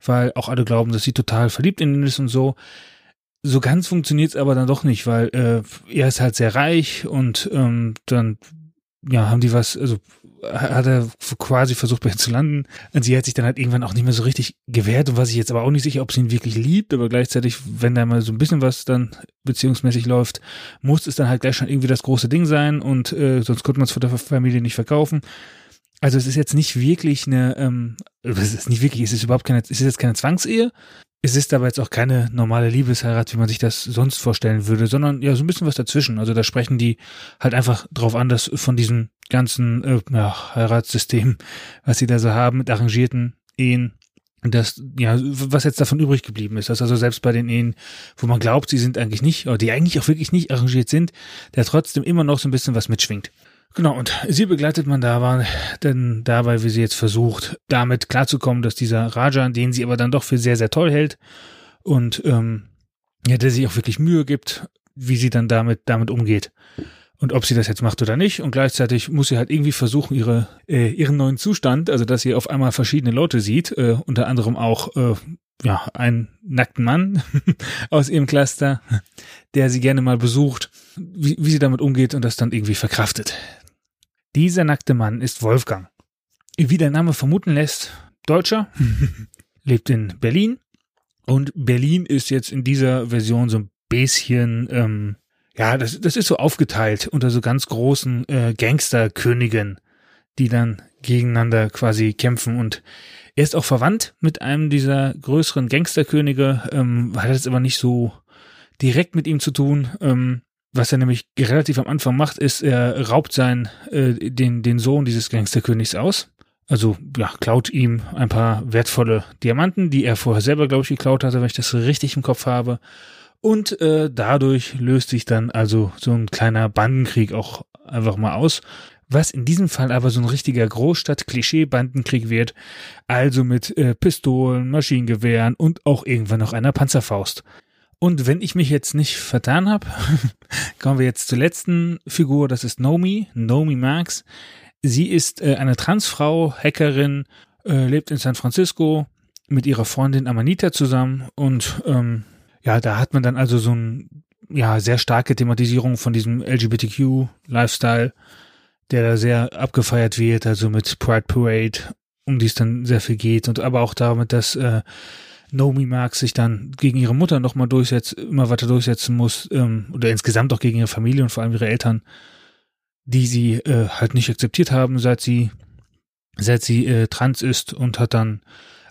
weil auch alle glauben, dass sie total verliebt in ihn ist und so. So ganz funktioniert's aber dann doch nicht, weil äh, er ist halt sehr reich und ähm, dann ja, haben die was, also hat er quasi versucht bei ihr zu landen. Und sie hat sich dann halt irgendwann auch nicht mehr so richtig gewehrt und war sich jetzt aber auch nicht sicher, ob sie ihn wirklich liebt, aber gleichzeitig, wenn da mal so ein bisschen was dann beziehungsmäßig läuft, muss es dann halt gleich schon irgendwie das große Ding sein und äh, sonst konnte man es vor der Familie nicht verkaufen. Also es ist jetzt nicht wirklich eine, ähm, es ist nicht wirklich, es ist überhaupt keine, es ist jetzt keine Zwangsehe, es ist aber jetzt auch keine normale Liebesheirat, wie man sich das sonst vorstellen würde, sondern ja, so ein bisschen was dazwischen. Also da sprechen die halt einfach drauf an, dass von diesem ganzen äh, ja, Heiratssystem, was sie da so haben, mit arrangierten Ehen, das, ja, was jetzt davon übrig geblieben ist, dass also selbst bei den Ehen, wo man glaubt, sie sind eigentlich nicht, oder die eigentlich auch wirklich nicht arrangiert sind, der trotzdem immer noch so ein bisschen was mitschwingt. Genau, und sie begleitet man da, denn dabei, wie sie jetzt versucht, damit klarzukommen, dass dieser Raja, den sie aber dann doch für sehr, sehr toll hält und ähm, ja, der sich auch wirklich Mühe gibt, wie sie dann damit, damit umgeht. Und ob sie das jetzt macht oder nicht. Und gleichzeitig muss sie halt irgendwie versuchen, ihre, äh, ihren neuen Zustand, also dass sie auf einmal verschiedene Leute sieht, äh, unter anderem auch äh, ja, einen nackten Mann aus ihrem Cluster, der sie gerne mal besucht, wie, wie sie damit umgeht und das dann irgendwie verkraftet. Dieser nackte Mann ist Wolfgang. Wie der Name vermuten lässt, Deutscher, lebt in Berlin und Berlin ist jetzt in dieser Version so ein bisschen, ähm, ja, das, das ist so aufgeteilt unter so ganz großen äh, Gangsterkönigen, die dann gegeneinander quasi kämpfen und er ist auch verwandt mit einem dieser größeren Gangsterkönige, ähm, hat jetzt aber nicht so direkt mit ihm zu tun. Ähm, was er nämlich relativ am Anfang macht, ist, er raubt sein, äh, den, den Sohn dieses Gangsterkönigs aus. Also, ja, klaut ihm ein paar wertvolle Diamanten, die er vorher selber, glaube ich, geklaut hatte, wenn ich das richtig im Kopf habe. Und äh, dadurch löst sich dann also so ein kleiner Bandenkrieg auch einfach mal aus. Was in diesem Fall aber so ein richtiger Großstadt-Klischee-Bandenkrieg wird. Also mit äh, Pistolen, Maschinengewehren und auch irgendwann noch einer Panzerfaust. Und wenn ich mich jetzt nicht vertan habe, kommen wir jetzt zur letzten Figur, das ist Nomi, Nomi Marx. Sie ist äh, eine Transfrau, Hackerin, äh, lebt in San Francisco mit ihrer Freundin Amanita zusammen und ähm, ja, da hat man dann also so ein ja sehr starke Thematisierung von diesem LGBTQ-Lifestyle, der da sehr abgefeiert wird, also mit Pride Parade, um die es dann sehr viel geht und aber auch damit, dass äh, Naomi Marx sich dann gegen ihre Mutter nochmal durchsetzt, immer weiter durchsetzen muss, ähm, oder insgesamt auch gegen ihre Familie und vor allem ihre Eltern, die sie äh, halt nicht akzeptiert haben, seit sie, seit sie äh, trans ist und hat dann,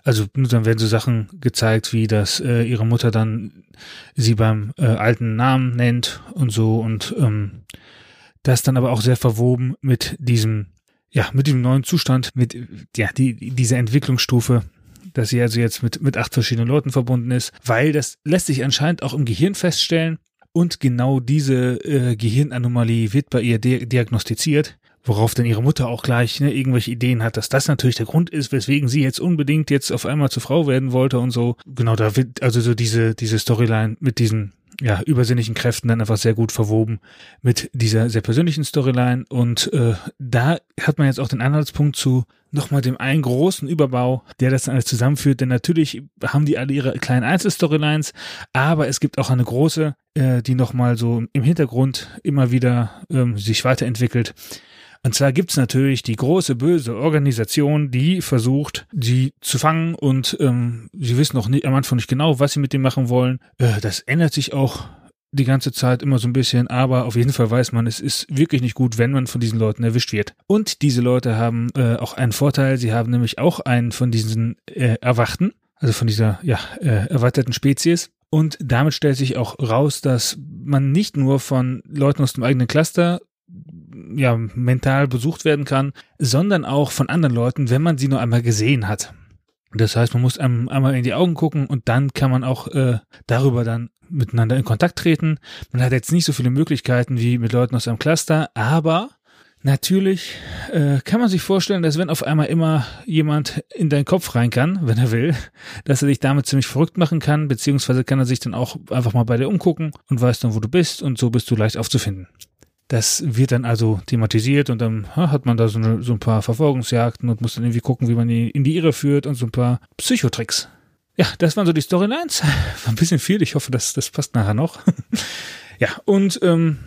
also dann werden so Sachen gezeigt, wie dass äh, ihre Mutter dann sie beim äh, alten Namen nennt und so und ähm, das dann aber auch sehr verwoben mit diesem ja, mit dem neuen Zustand, mit ja, die, dieser Entwicklungsstufe, dass sie also jetzt mit, mit acht verschiedenen Leuten verbunden ist, weil das lässt sich anscheinend auch im Gehirn feststellen. Und genau diese äh, Gehirnanomalie wird bei ihr diagnostiziert, worauf dann ihre Mutter auch gleich ne, irgendwelche Ideen hat, dass das natürlich der Grund ist, weswegen sie jetzt unbedingt jetzt auf einmal zur Frau werden wollte und so. Genau, da wird also so diese, diese Storyline mit diesen ja, übersinnlichen Kräften dann einfach sehr gut verwoben mit dieser sehr persönlichen Storyline. Und äh, da hat man jetzt auch den Anhaltspunkt zu nochmal dem einen großen Überbau, der das dann alles zusammenführt. Denn natürlich haben die alle ihre kleinen Einzelstorylines, aber es gibt auch eine große, äh, die nochmal so im Hintergrund immer wieder ähm, sich weiterentwickelt. Und zwar gibt's natürlich die große böse Organisation, die versucht, sie zu fangen und ähm, sie wissen noch nicht, am Anfang nicht genau, was sie mit dem machen wollen. Äh, das ändert sich auch die ganze Zeit immer so ein bisschen, aber auf jeden Fall weiß man, es ist wirklich nicht gut, wenn man von diesen Leuten erwischt wird. Und diese Leute haben äh, auch einen Vorteil, sie haben nämlich auch einen von diesen äh, Erwachten, also von dieser ja, äh, erweiterten Spezies. Und damit stellt sich auch raus, dass man nicht nur von Leuten aus dem eigenen Cluster ja, mental besucht werden kann, sondern auch von anderen Leuten, wenn man sie nur einmal gesehen hat. Das heißt, man muss einem einmal in die Augen gucken und dann kann man auch äh, darüber dann miteinander in Kontakt treten. Man hat jetzt nicht so viele Möglichkeiten wie mit Leuten aus einem Cluster, aber natürlich äh, kann man sich vorstellen, dass wenn auf einmal immer jemand in deinen Kopf rein kann, wenn er will, dass er dich damit ziemlich verrückt machen kann, beziehungsweise kann er sich dann auch einfach mal bei dir umgucken und weiß dann, wo du bist und so bist du leicht aufzufinden. Das wird dann also thematisiert und dann ha, hat man da so, eine, so ein paar Verfolgungsjagden und muss dann irgendwie gucken, wie man die in die Irre führt und so ein paar Psychotricks. Ja, das waren so die Storylines. War ein bisschen viel. Ich hoffe, das, das passt nachher noch. ja, und ähm,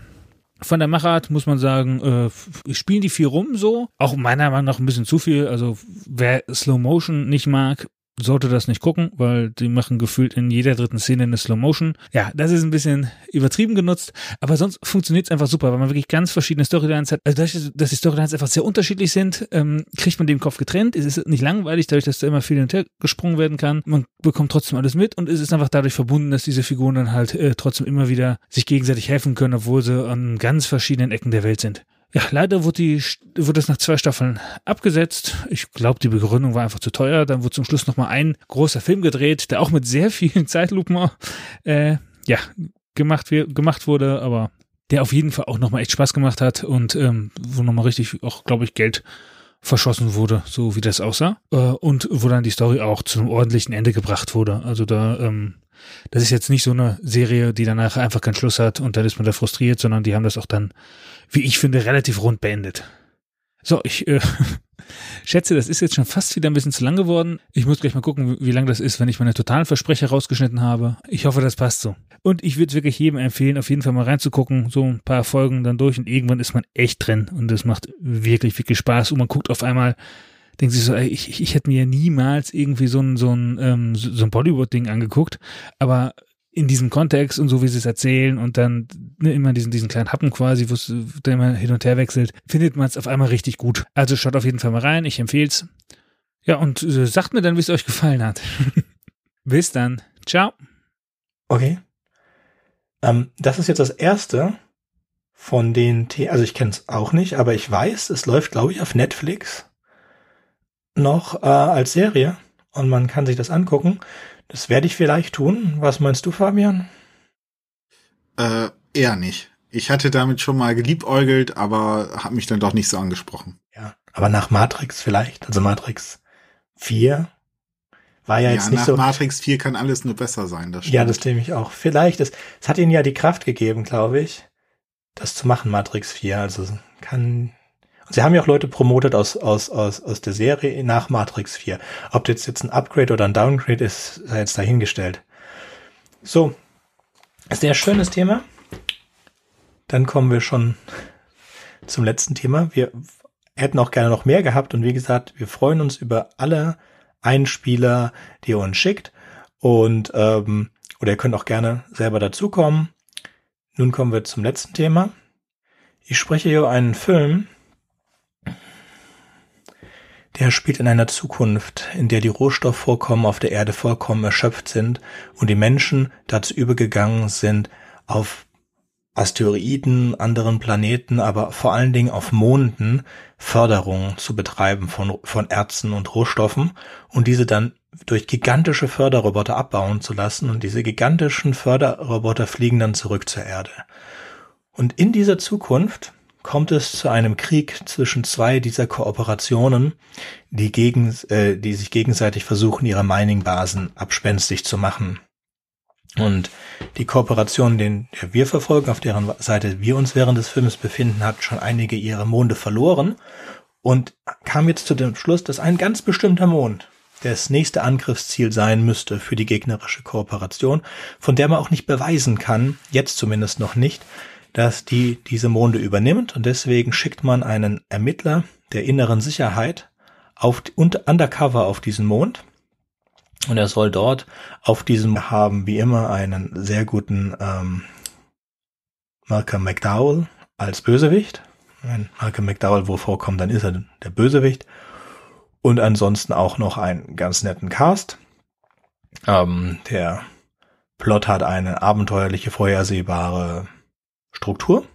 von der Machart muss man sagen, äh, spielen die viel rum so. Auch meiner Meinung nach ein bisschen zu viel. Also wer Slow Motion nicht mag, sollte das nicht gucken, weil die machen gefühlt in jeder dritten Szene eine Slow Motion. Ja, das ist ein bisschen übertrieben genutzt, aber sonst funktioniert es einfach super, weil man wirklich ganz verschiedene Storylines hat. Also dadurch, dass die Storylines einfach sehr unterschiedlich sind, ähm, kriegt man den Kopf getrennt. Es ist nicht langweilig, dadurch, dass da immer viel hinterher gesprungen werden kann. Man bekommt trotzdem alles mit und es ist einfach dadurch verbunden, dass diese Figuren dann halt äh, trotzdem immer wieder sich gegenseitig helfen können, obwohl sie an ganz verschiedenen Ecken der Welt sind. Ja, leider wurde, die, wurde es nach zwei Staffeln abgesetzt. Ich glaube, die Begründung war einfach zu teuer. Dann wurde zum Schluss nochmal ein großer Film gedreht, der auch mit sehr vielen Zeitlupen äh, ja, gemacht, gemacht wurde, aber der auf jeden Fall auch nochmal echt Spaß gemacht hat und ähm, wo nochmal richtig auch, glaube ich, Geld verschossen wurde, so wie das aussah. Äh, und wo dann die Story auch zu einem ordentlichen Ende gebracht wurde. Also da ähm, das ist jetzt nicht so eine Serie, die danach einfach keinen Schluss hat und dann ist man da frustriert, sondern die haben das auch dann, wie ich finde, relativ rund beendet. So, ich äh, schätze, das ist jetzt schon fast wieder ein bisschen zu lang geworden. Ich muss gleich mal gucken, wie lang das ist, wenn ich meine totalen Versprecher rausgeschnitten habe. Ich hoffe, das passt so. Und ich würde wirklich jedem empfehlen, auf jeden Fall mal reinzugucken, so ein paar Folgen dann durch und irgendwann ist man echt drin und das macht wirklich, wirklich Spaß und man guckt auf einmal denkt sich so, ey, ich, ich, ich hätte mir niemals irgendwie so ein, so ein, ähm, so ein Bollywood-Ding angeguckt, aber in diesem Kontext und so wie sie es erzählen und dann ne, immer diesen, diesen kleinen Happen quasi, wo es dann immer hin und her wechselt, findet man es auf einmal richtig gut. Also schaut auf jeden Fall mal rein, ich empfehle es. Ja, und äh, sagt mir dann, wie es euch gefallen hat. Bis dann. Ciao. Okay. Ähm, das ist jetzt das erste von den, The also ich kenne es auch nicht, aber ich weiß, es läuft, glaube ich, auf Netflix noch äh, als Serie und man kann sich das angucken. Das werde ich vielleicht tun. Was meinst du, Fabian? Äh, eher nicht. Ich hatte damit schon mal geliebäugelt, aber habe mich dann doch nicht so angesprochen. Ja, aber nach Matrix vielleicht, also Matrix 4 war ja, ja jetzt nicht nach so. Matrix 4 kann alles nur besser sein, das stimmt. Ja, das nehme ich auch. Vielleicht, es, es hat ihnen ja die Kraft gegeben, glaube ich, das zu machen, Matrix 4. Also kann Sie haben ja auch Leute promotet aus, aus, aus, aus der Serie nach Matrix 4. Ob das jetzt ein Upgrade oder ein Downgrade ist, sei jetzt dahingestellt. So, sehr schönes Thema. Dann kommen wir schon zum letzten Thema. Wir hätten auch gerne noch mehr gehabt und wie gesagt, wir freuen uns über alle Einspieler, die ihr uns schickt und ähm, oder ihr könnt auch gerne selber dazukommen. Nun kommen wir zum letzten Thema. Ich spreche hier über einen Film, der spielt in einer Zukunft, in der die Rohstoffvorkommen auf der Erde vollkommen erschöpft sind und die Menschen dazu übergegangen sind, auf Asteroiden, anderen Planeten, aber vor allen Dingen auf Monden Förderung zu betreiben von, von Erzen und Rohstoffen und diese dann durch gigantische Förderroboter abbauen zu lassen und diese gigantischen Förderroboter fliegen dann zurück zur Erde. Und in dieser Zukunft kommt es zu einem Krieg zwischen zwei dieser Kooperationen, die, gegen, äh, die sich gegenseitig versuchen, ihre Mining-Basen abspenstig zu machen. Und die Kooperation, den wir verfolgen, auf deren Seite wir uns während des Films befinden, hat schon einige ihre Monde verloren und kam jetzt zu dem Schluss, dass ein ganz bestimmter Mond das nächste Angriffsziel sein müsste für die gegnerische Kooperation, von der man auch nicht beweisen kann, jetzt zumindest noch nicht, dass die diese Monde übernimmt und deswegen schickt man einen Ermittler der inneren Sicherheit auf und undercover auf diesen Mond und er soll dort auf diesem haben wie immer einen sehr guten ähm, Malcolm McDowell als Bösewicht. Wenn Malcolm McDowell wo vorkommt, dann ist er der Bösewicht. Und ansonsten auch noch einen ganz netten Cast. Ähm, der Plot hat eine abenteuerliche, vorhersehbare Struktur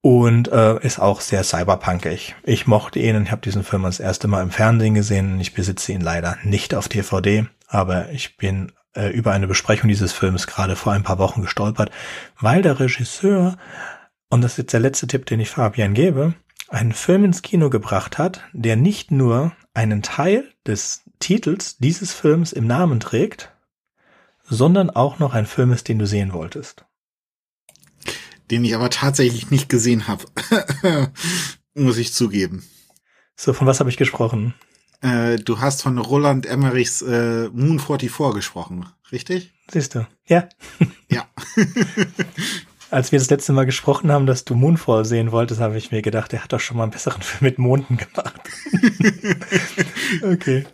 und äh, ist auch sehr cyberpunkig. Ich mochte ihn und habe diesen Film das erste Mal im Fernsehen gesehen. Ich besitze ihn leider nicht auf DVD, aber ich bin äh, über eine Besprechung dieses Films gerade vor ein paar Wochen gestolpert, weil der Regisseur, und das ist jetzt der letzte Tipp, den ich Fabian gebe, einen Film ins Kino gebracht hat, der nicht nur einen Teil des Titels dieses Films im Namen trägt, sondern auch noch ein Film ist, den du sehen wolltest. Den ich aber tatsächlich nicht gesehen habe. Muss ich zugeben. So, von was habe ich gesprochen? Äh, du hast von Roland Emmerichs äh, Moon 44 gesprochen, richtig? Siehst du, ja. Ja. Als wir das letzte Mal gesprochen haben, dass du Moonfall sehen wolltest, habe ich mir gedacht, er hat doch schon mal einen besseren Film mit Monden gemacht. okay.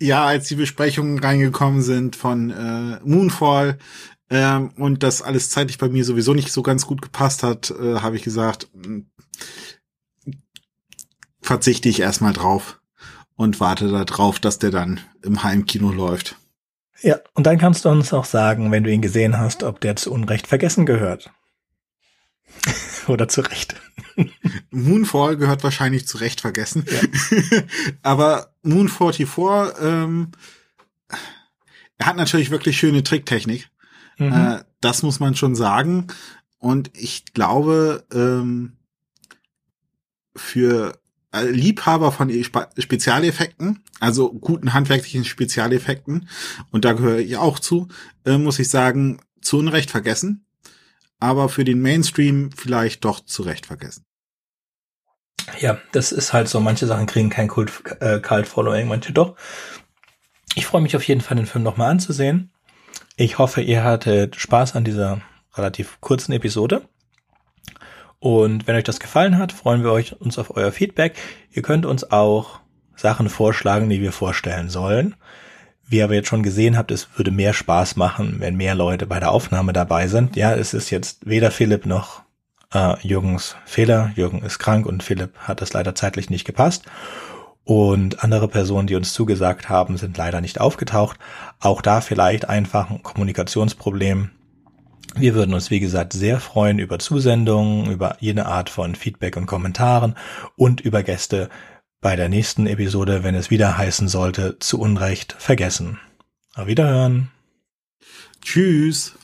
Ja, als die Besprechungen reingekommen sind von äh, Moonfall ähm, und das alles zeitlich bei mir sowieso nicht so ganz gut gepasst hat, äh, habe ich gesagt, hm, verzichte ich erstmal drauf und warte darauf, dass der dann im Heimkino läuft. Ja, und dann kannst du uns auch sagen, wenn du ihn gesehen hast, ob der zu Unrecht vergessen gehört. Oder zu Recht. Moonfall gehört wahrscheinlich zu Recht vergessen. Ja. Aber Moon 44, ähm, er hat natürlich wirklich schöne Tricktechnik. Mhm. Äh, das muss man schon sagen. Und ich glaube, ähm, für äh, Liebhaber von Spezialeffekten, also guten handwerklichen Spezialeffekten, und da gehöre ich auch zu, äh, muss ich sagen, zu Unrecht vergessen aber für den Mainstream vielleicht doch zu Recht vergessen. Ja, das ist halt so. Manche Sachen kriegen kein Kult, äh, Cult Following, manche doch. Ich freue mich auf jeden Fall, den Film nochmal anzusehen. Ich hoffe, ihr hattet Spaß an dieser relativ kurzen Episode. Und wenn euch das gefallen hat, freuen wir euch uns auf euer Feedback. Ihr könnt uns auch Sachen vorschlagen, die wir vorstellen sollen. Wie ihr aber jetzt schon gesehen habt, es würde mehr Spaß machen, wenn mehr Leute bei der Aufnahme dabei sind. Ja, es ist jetzt weder Philipp noch äh, Jürgens Fehler. Jürgen ist krank und Philipp hat das leider zeitlich nicht gepasst. Und andere Personen, die uns zugesagt haben, sind leider nicht aufgetaucht. Auch da vielleicht einfach ein Kommunikationsproblem. Wir würden uns, wie gesagt, sehr freuen über Zusendungen, über jede Art von Feedback und Kommentaren und über Gäste, bei der nächsten Episode, wenn es wieder heißen sollte, zu Unrecht vergessen. Auf Wiederhören. Tschüss.